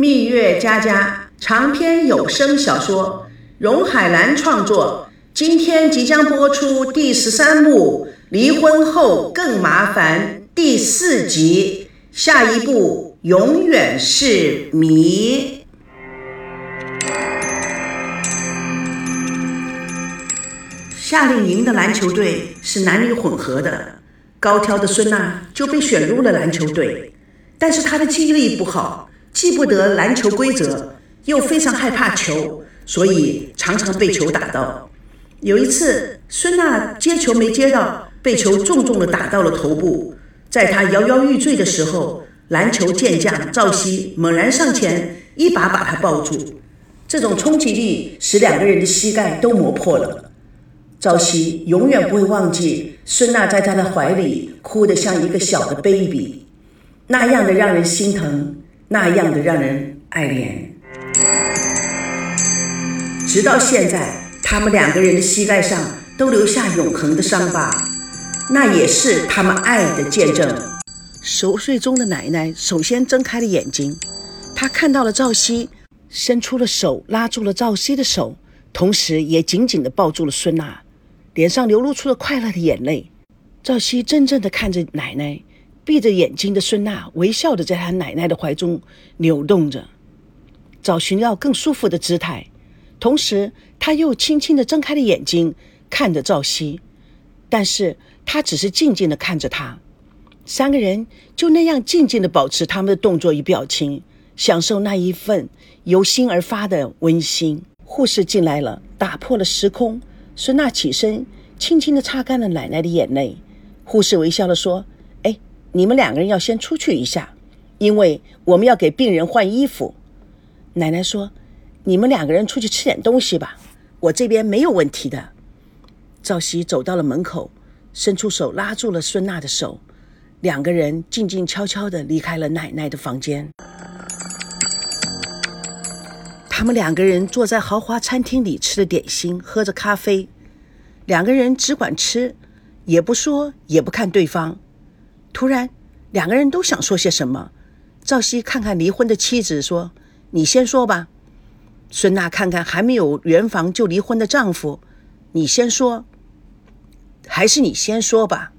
蜜月佳佳长篇有声小说，荣海兰创作。今天即将播出第十三幕《离婚后更麻烦》第四集，下一步永远是谜。夏令营的篮球队是男女混合的，高挑的孙娜就被选入了篮球队，但是她的记忆力不好。记不得篮球规则，又非常害怕球，所以常常被球打到。有一次，孙娜接球没接到，被球重重的打到了头部。在她摇摇欲坠的时候，篮球健将赵熙猛然上前，一把把她抱住。这种冲击力使两个人的膝盖都磨破了。赵熙永远不会忘记孙娜在他的怀里哭得像一个小的 baby，那样的让人心疼。那样的让人爱怜，直到现在，他们两个人的膝盖上都留下永恒的伤疤，那也是他们爱的见证。熟睡中的奶奶首先睁开了眼睛，她看到了赵熙，伸出了手拉住了赵熙的手，同时也紧紧地抱住了孙娜，脸上流露出了快乐的眼泪。赵熙怔怔地看着奶奶。闭着眼睛的孙娜微笑的在她奶奶的怀中扭动着，找寻要更舒服的姿态。同时，她又轻轻的睁开了眼睛，看着赵熙，但是她只是静静的看着他。三个人就那样静静的保持他们的动作与表情，享受那一份由心而发的温馨。护士进来了，打破了时空。孙娜起身，轻轻的擦干了奶奶的眼泪。护士微笑的说。你们两个人要先出去一下，因为我们要给病人换衣服。奶奶说：“你们两个人出去吃点东西吧，我这边没有问题的。”赵熙走到了门口，伸出手拉住了孙娜的手，两个人静静悄悄地离开了奶奶的房间。他们两个人坐在豪华餐厅里吃着点心，喝着咖啡，两个人只管吃，也不说，也不看对方。突然，两个人都想说些什么。赵熙看看离婚的妻子，说：“你先说吧。”孙娜看看还没有圆房就离婚的丈夫，“你先说。”还是你先说吧。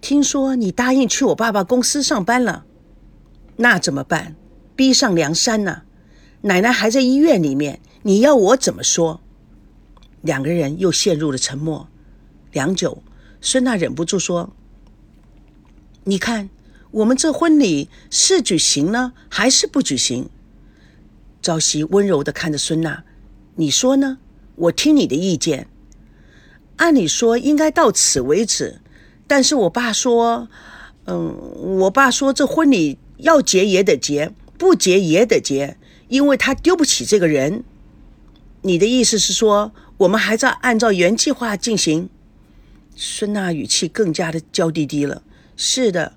听说你答应去我爸爸公司上班了，那怎么办？逼上梁山呢？奶奶还在医院里面，你要我怎么说？两个人又陷入了沉默。良久，孙娜忍不住说。你看，我们这婚礼是举行呢，还是不举行？朝夕温柔的看着孙娜，你说呢？我听你的意见。按理说应该到此为止，但是我爸说，嗯，我爸说这婚礼要结也得结，不结也得结，因为他丢不起这个人。你的意思是说，我们还在按照原计划进行？孙娜语气更加的娇滴滴了。是的，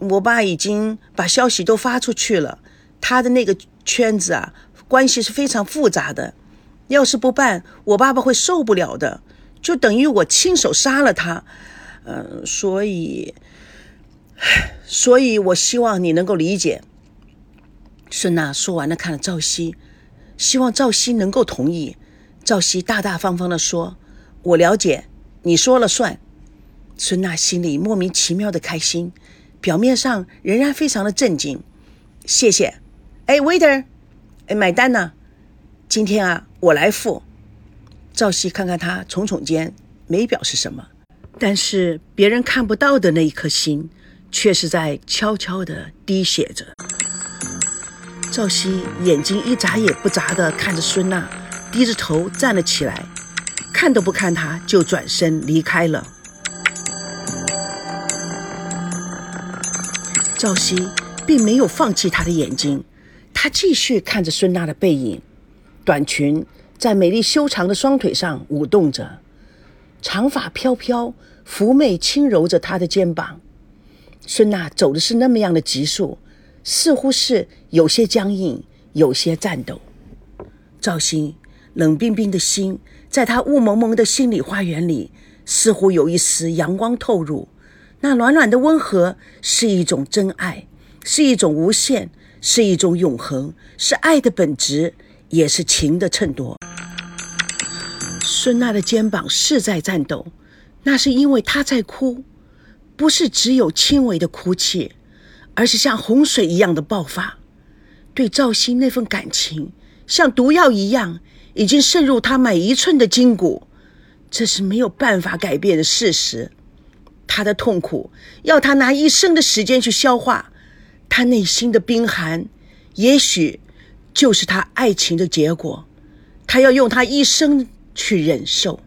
我爸已经把消息都发出去了。他的那个圈子啊，关系是非常复杂的。要是不办，我爸爸会受不了的，就等于我亲手杀了他。嗯，所以，所以我希望你能够理解。孙娜说完了，看了赵熙，希望赵熙能够同意。赵熙大大方方的说：“我了解，你说了算。”孙娜心里莫名其妙的开心，表面上仍然非常的震惊。谢谢，哎，waiter，哎，买单呢？今天啊，我来付。赵熙看看他，耸耸肩，没表示什么。但是别人看不到的那一颗心，却是在悄悄的滴血着。赵熙眼睛一眨也不眨的看着孙娜，低着头站了起来，看都不看她，就转身离开了。赵熙并没有放弃他的眼睛，他继续看着孙娜的背影，短裙在美丽修长的双腿上舞动着，长发飘飘，妩媚轻柔着她的肩膀。孙娜走的是那么样的急速，似乎是有些僵硬，有些颤抖。赵鑫冷冰冰的心，在他雾蒙蒙的心里花园里，似乎有一丝阳光透入。那暖暖的温和是一种真爱，是一种无限，是一种永恒，是爱的本质，也是情的衬托。孙娜的肩膀是在颤抖，那是因为她在哭，不是只有轻微的哭泣，而是像洪水一样的爆发。对赵鑫那份感情，像毒药一样，已经渗入他每一寸的筋骨，这是没有办法改变的事实。他的痛苦要他拿一生的时间去消化，他内心的冰寒，也许就是他爱情的结果。他要用他一生去忍受。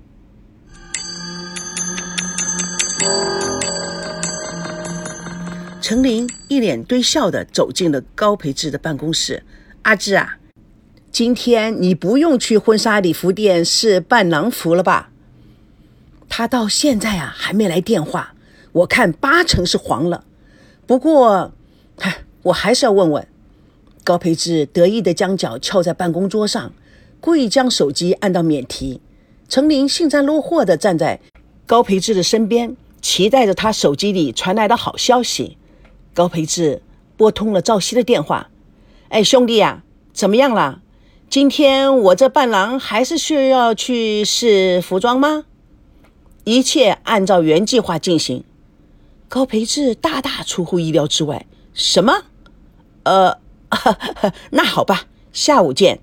程琳一脸堆笑的走进了高培志的办公室。阿志啊，今天你不用去婚纱礼服店试伴郎服了吧？他到现在啊还没来电话，我看八成是黄了。不过，嗨，我还是要问问。高培志得意的将脚翘在办公桌上，故意将手机按到免提。程琳幸灾乐祸的站在高培志的身边，期待着他手机里传来的好消息。高培志拨通了赵熙的电话，哎，兄弟呀，怎么样了？今天我这伴郎还是需要去试服装吗？一切按照原计划进行。高培志大大出乎意料之外，什么？呃，那好吧，下午见。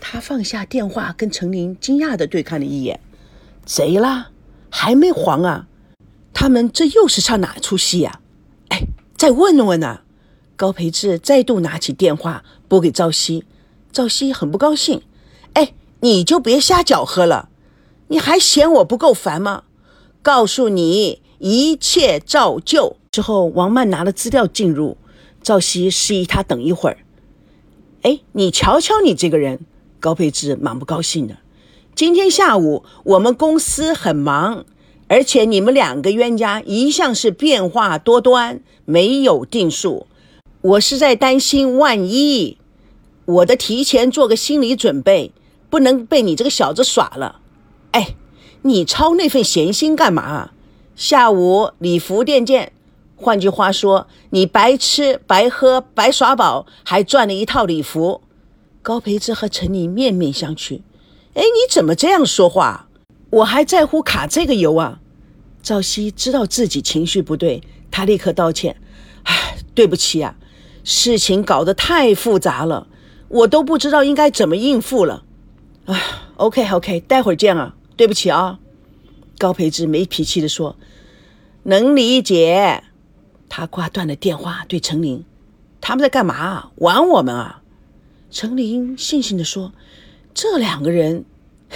他放下电话，跟程琳惊讶的对看了一眼，贼啦，还没黄啊？他们这又是唱哪出戏呀？哎。再问问呢？高培志再度拿起电话拨给赵熙，赵熙很不高兴。哎，你就别瞎搅和了，你还嫌我不够烦吗？告诉你，一切照旧。之后，王曼拿了资料进入，赵熙示意他等一会儿。哎，你瞧瞧你这个人，高培志蛮不高兴的。今天下午我们公司很忙。而且你们两个冤家一向是变化多端，没有定数。我是在担心，万一我的提前做个心理准备，不能被你这个小子耍了。哎，你操那份闲心干嘛？下午礼服店见。换句话说，你白吃白喝白耍宝，还赚了一套礼服。高培志和陈妮面面相觑。哎，你怎么这样说话？我还在乎卡这个油啊！赵熙知道自己情绪不对，他立刻道歉：“唉，对不起啊，事情搞得太复杂了，我都不知道应该怎么应付了。”啊，OK OK，待会儿见啊，对不起啊。高培志没脾气地说：“能理解。”他挂断了电话，对程琳：“他们在干嘛？玩我们啊？”程琳悻悻地说：“这两个人。”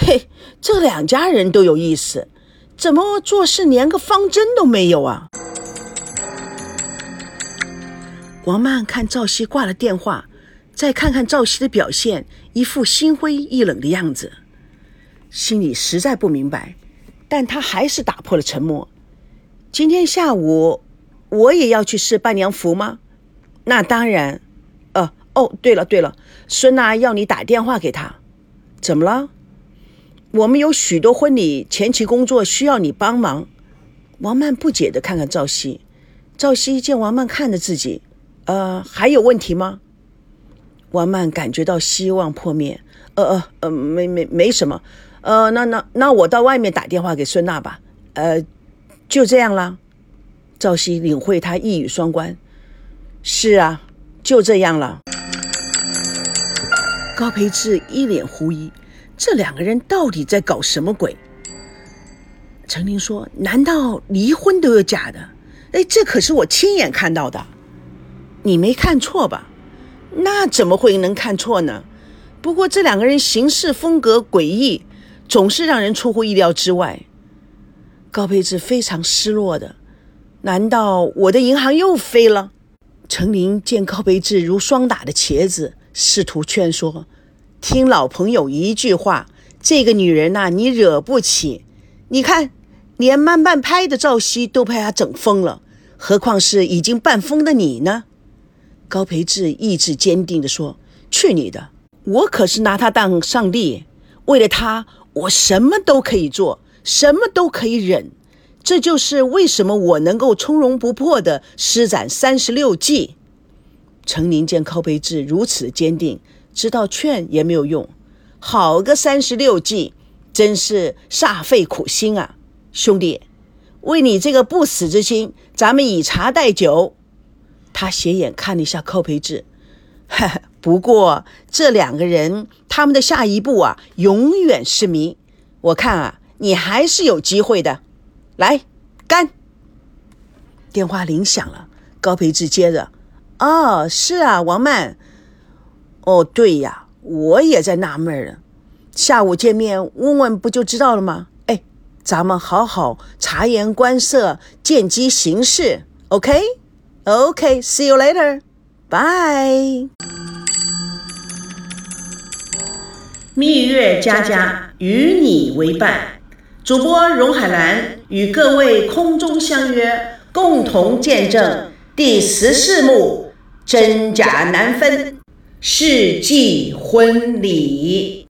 嘿，这两家人都有意思，怎么做事连个方针都没有啊？王曼看赵熙挂了电话，再看看赵熙的表现，一副心灰意冷的样子，心里实在不明白，但他还是打破了沉默。今天下午我也要去试伴娘服吗？那当然。呃，哦，对了对了，孙娜要你打电话给她，怎么了？我们有许多婚礼前期工作需要你帮忙。王曼不解地看看赵熙，赵熙见王曼看着自己，呃，还有问题吗？王曼感觉到希望破灭，呃呃呃，没没没什么，呃，那那那我到外面打电话给孙娜吧，呃，就这样啦。赵熙领会他一语双关，是啊，就这样了。高培志一脸狐疑。这两个人到底在搞什么鬼？陈琳说：“难道离婚都有假的？哎，这可是我亲眼看到的，你没看错吧？那怎么会能看错呢？不过这两个人行事风格诡异，总是让人出乎意料之外。”高培志非常失落的，难道我的银行又飞了？陈琳见高培志如霜打的茄子，试图劝说。听老朋友一句话，这个女人呐，你惹不起。你看，连慢半拍的赵熙都被她整疯了，何况是已经半疯的你呢？高培志意志坚定地说：“去你的！我可是拿她当上帝，为了她，我什么都可以做，什么都可以忍。这就是为什么我能够从容不迫地施展三十六计。”程宁见寇培志如此坚定，知道劝也没有用。好个三十六计，真是煞费苦心啊！兄弟，为你这个不死之心，咱们以茶代酒。他斜眼看了一下寇培志，哈哈。不过这两个人，他们的下一步啊，永远是谜。我看啊，你还是有机会的。来，干！电话铃响了，高培志接着：“哦，是啊，王曼。哦，对呀，我也在纳闷呢。下午见面问问不就知道了吗？哎，咱们好好察言观色，见机行事。OK，OK，See you later，Bye。蜜月佳佳与你为伴，主播荣海兰与各位空中相约，共同见证第十四幕真假难分世纪婚礼。